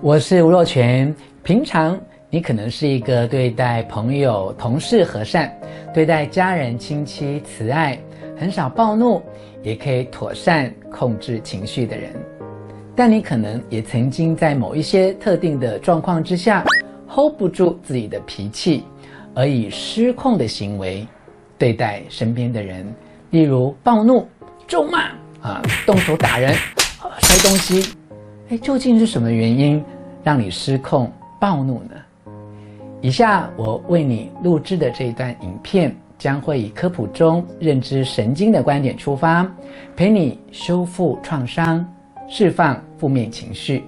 我是吴若权。平常你可能是一个对待朋友、同事和善，对待家人、亲戚慈爱，很少暴怒，也可以妥善控制情绪的人。但你可能也曾经在某一些特定的状况之下，hold 不住自己的脾气，而以失控的行为对待身边的人，例如暴怒、咒骂啊，动手打人、摔东西。哎，究竟是什么原因让你失控暴怒呢？以下我为你录制的这一段影片，将会以科普中认知神经的观点出发，陪你修复创伤，释放负面情绪。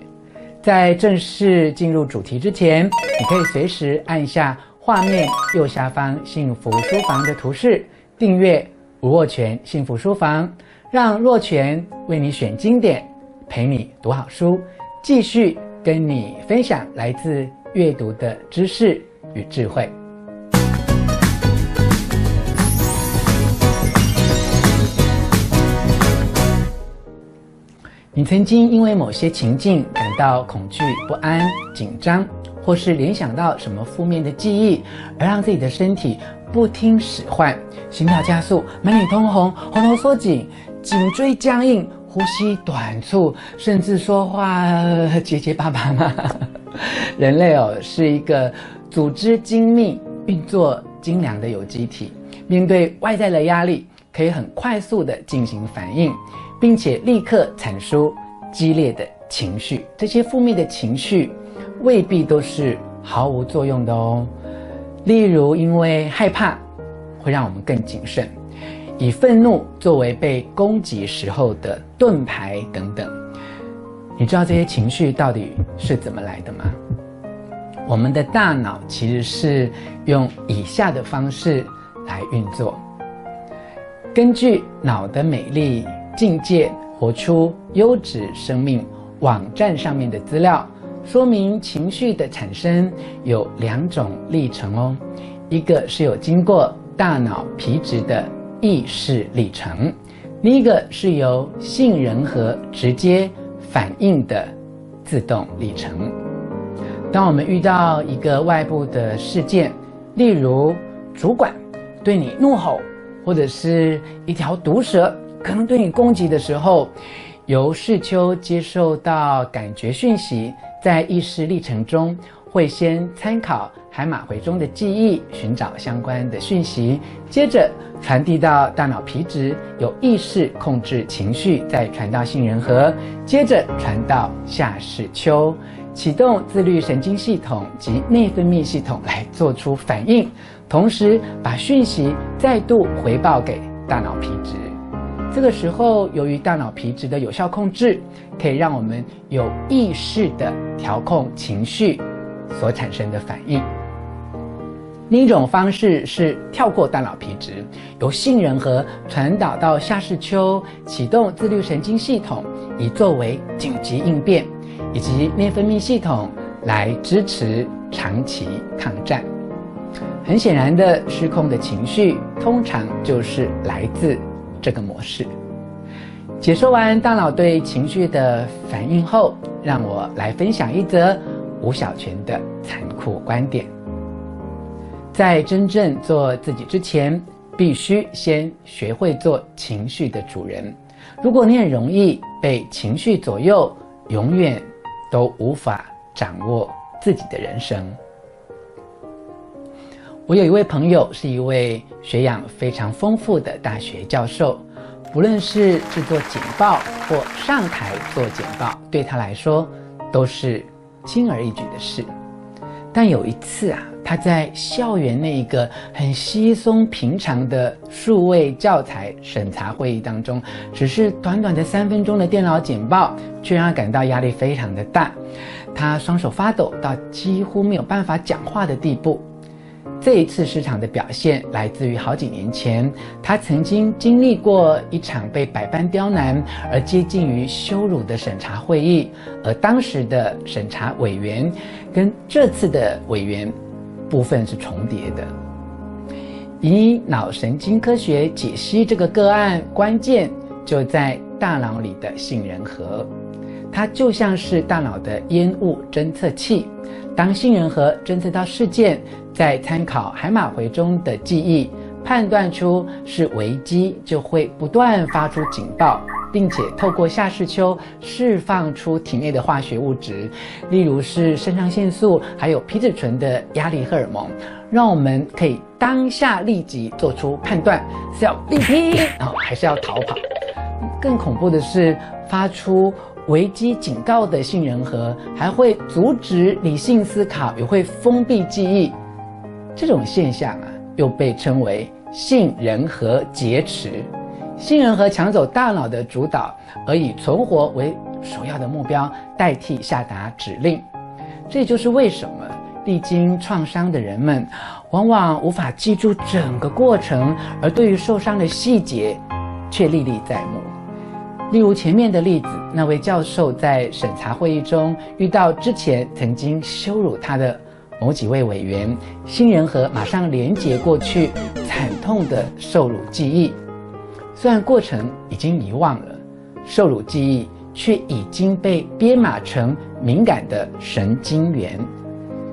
在正式进入主题之前，你可以随时按下画面右下方幸福书房的图示，订阅吴若权幸福书房，让若权为你选经典。陪你读好书，继续跟你分享来自阅读的知识与智慧。你曾经因为某些情境感到恐惧、不安、紧张，或是联想到什么负面的记忆，而让自己的身体不听使唤，心跳加速、满脸通红、喉咙缩紧、颈椎僵硬。呼吸短促，甚至说话结结巴巴吗？人类哦，是一个组织精密、运作精良的有机体。面对外在的压力，可以很快速地进行反应，并且立刻产出激烈的情绪。这些负面的情绪未必都是毫无作用的哦。例如，因为害怕，会让我们更谨慎。以愤怒作为被攻击时候的盾牌等等，你知道这些情绪到底是怎么来的吗？我们的大脑其实是用以下的方式来运作。根据脑的美丽境界活出优质生命网站上面的资料，说明情绪的产生有两种历程哦，一个是有经过大脑皮质的。意识历程，另一个是由杏仁核直接反应的自动历程。当我们遇到一个外部的事件，例如主管对你怒吼，或者是一条毒蛇可能对你攻击的时候，由视丘接受到感觉讯息，在意识历程中会先参考。海马回中的记忆，寻找相关的讯息，接着传递到大脑皮质，有意识控制情绪，再传到杏仁核，接着传到下视丘，启动自律神经系统及内分泌系统来做出反应，同时把讯息再度回报给大脑皮质。这个时候，由于大脑皮质的有效控制，可以让我们有意识地调控情绪所产生的反应。另一种方式是跳过大脑皮质，由杏仁核传导到下视丘，启动自律神经系统，以作为紧急应变，以及内分泌系统来支持长期抗战。很显然的，失控的情绪通常就是来自这个模式。解说完大脑对情绪的反应后，让我来分享一则吴小泉的残酷观点。在真正做自己之前，必须先学会做情绪的主人。如果你很容易被情绪左右，永远都无法掌握自己的人生。我有一位朋友，是一位学养非常丰富的大学教授，不论是制作简报或上台做简报，对他来说都是轻而易举的事。但有一次啊，他在校园那一个很稀松平常的数位教材审查会议当中，只是短短的三分钟的电脑简报，却让他感到压力非常的大，他双手发抖到几乎没有办法讲话的地步。这一次市场的表现来自于好几年前，他曾经经历过一场被百般刁难而接近于羞辱的审查会议，而当时的审查委员跟这次的委员部分是重叠的。以脑神经科学解析这个个案，关键就在大脑里的杏仁核。它就像是大脑的烟雾侦测器。当杏仁核侦测到事件，再参考海马回中的记忆，判断出是危机，就会不断发出警报，并且透过下视丘释放出体内的化学物质，例如是肾上腺素，还有皮质醇的压力荷尔蒙，让我们可以当下立即做出判断，是要力拼啊，还是要逃跑？更恐怖的是，发出危机警告的杏仁核还会阻止理性思考，也会封闭记忆。这种现象啊，又被称为杏仁核劫持。杏仁核抢走大脑的主导，而以存活为首要的目标，代替下达指令。这就是为什么历经创伤的人们，往往无法记住整个过程，而对于受伤的细节，却历历在目。例如前面的例子，那位教授在审查会议中遇到之前曾经羞辱他的某几位委员，杏仁核马上连接过去惨痛的受辱记忆。虽然过程已经遗忘了，受辱记忆却已经被编码成敏感的神经元。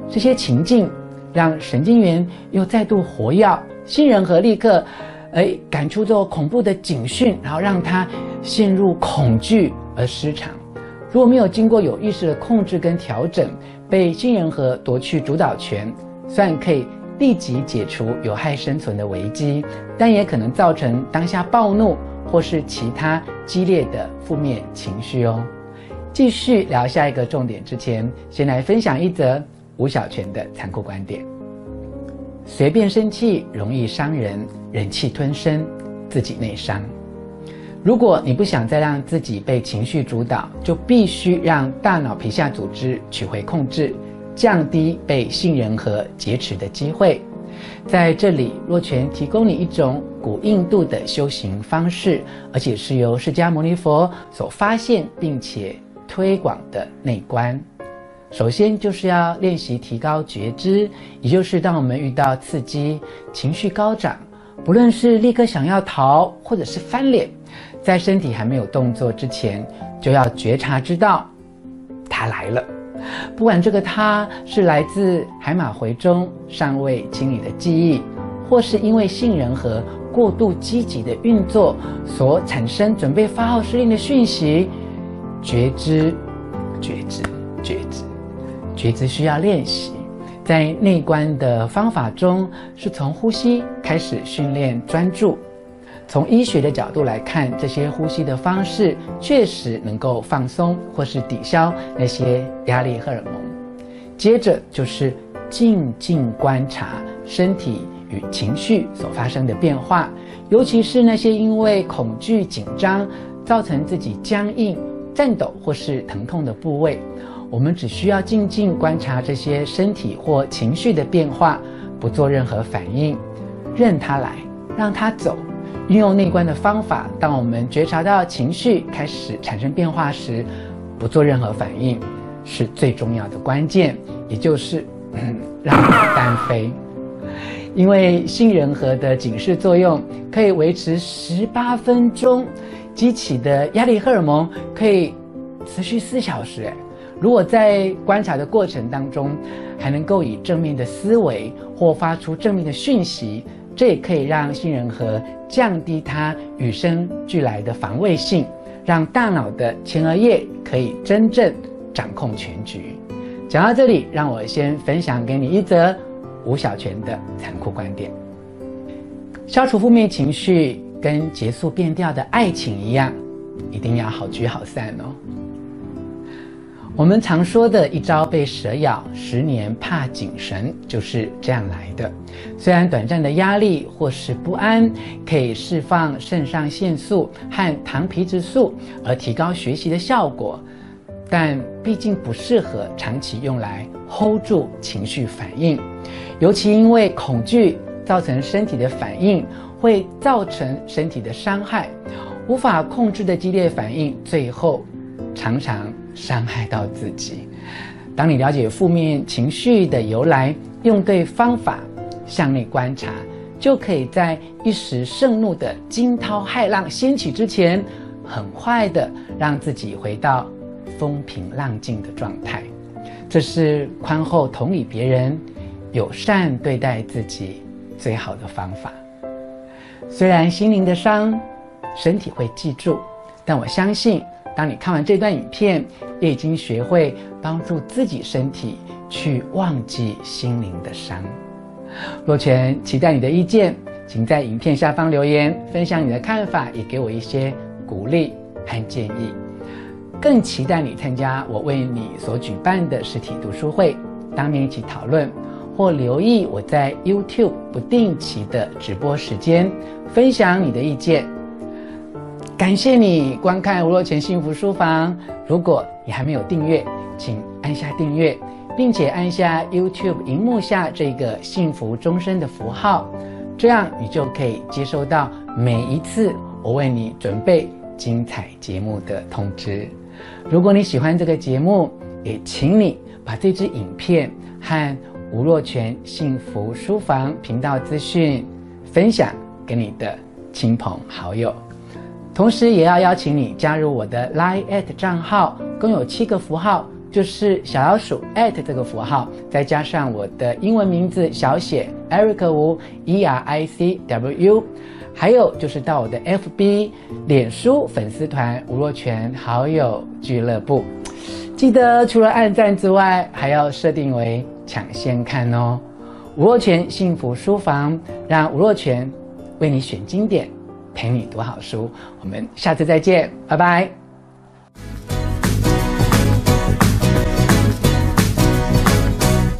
这些情境让神经元又再度活跃，杏仁核立刻。哎，感触到恐怖的警讯，然后让他陷入恐惧而失常。如果没有经过有意识的控制跟调整，被杏仁核夺去主导权，虽然可以立即解除有害生存的危机，但也可能造成当下暴怒或是其他激烈的负面情绪哦。继续聊下一个重点之前，先来分享一则吴小泉的残酷观点。随便生气容易伤人，忍气吞声，自己内伤。如果你不想再让自己被情绪主导，就必须让大脑皮下组织取回控制，降低被杏仁核劫持的机会。在这里，若泉提供你一种古印度的修行方式，而且是由释迦牟尼佛所发现并且推广的内观。首先就是要练习提高觉知，也就是当我们遇到刺激、情绪高涨，不论是立刻想要逃，或者是翻脸，在身体还没有动作之前，就要觉察知道，它来了。不管这个它是来自海马回中尚未清理的记忆，或是因为杏仁核过度积极的运作所产生准备发号施令的讯息，觉知，觉知，觉知。觉知需要练习，在内观的方法中，是从呼吸开始训练专注。从医学的角度来看，这些呼吸的方式确实能够放松或是抵消那些压力荷尔蒙。接着就是静静观察身体与情绪所发生的变化，尤其是那些因为恐惧紧张造成自己僵硬、颤抖或是疼痛的部位。我们只需要静静观察这些身体或情绪的变化，不做任何反应，任它来，让它走。运用内观的方法，当我们觉察到情绪开始产生变化时，不做任何反应，是最重要的关键，也就是，嗯，让它单飞。因为杏仁核的警示作用可以维持十八分钟，激起的压力荷尔蒙可以持续四小时，哎。如果在观察的过程当中，还能够以正面的思维或发出正面的讯息，这也可以让杏仁核降低它与生俱来的防卫性，让大脑的前额叶可以真正掌控全局。讲到这里，让我先分享给你一则吴小泉的残酷观点：消除负面情绪跟结束变调的爱情一样，一定要好聚好散哦。我们常说的一朝被蛇咬，十年怕井绳，就是这样来的。虽然短暂的压力或是不安可以释放肾上腺素和糖皮质素，而提高学习的效果，但毕竟不适合长期用来 hold 住情绪反应。尤其因为恐惧造成身体的反应，会造成身体的伤害。无法控制的激烈反应，最后常常。伤害到自己。当你了解负面情绪的由来，用对方法，向内观察，就可以在一时盛怒的惊涛骇浪掀起之前，很快的让自己回到风平浪静的状态。这是宽厚同理别人、友善对待自己最好的方法。虽然心灵的伤，身体会记住，但我相信，当你看完这段影片，也已经学会帮助自己身体去忘记心灵的伤。若泉期待你的意见，请在影片下方留言，分享你的看法，也给我一些鼓励和建议。更期待你参加我为你所举办的实体读书会，当面一起讨论，或留意我在 YouTube 不定期的直播时间，分享你的意见。感谢你观看吴若权幸福书房。如果你还没有订阅，请按下订阅，并且按下 YouTube 荧幕下这个幸福终身的符号，这样你就可以接收到每一次我为你准备精彩节目的通知。如果你喜欢这个节目，也请你把这支影片和吴若权幸福书房频道资讯分享给你的亲朋好友，同时也要邀请你加入我的 Line@ 账号，共有七个符号，就是小老鼠 at 这个符号，再加上我的英文名字小写 Eric 吴 E R I C W。还有就是到我的 FB、脸书粉丝团吴若权好友俱乐部，记得除了按赞之外，还要设定为抢先看哦。吴若权幸福书房，让吴若权为你选经典，陪你读好书。我们下次再见，拜拜。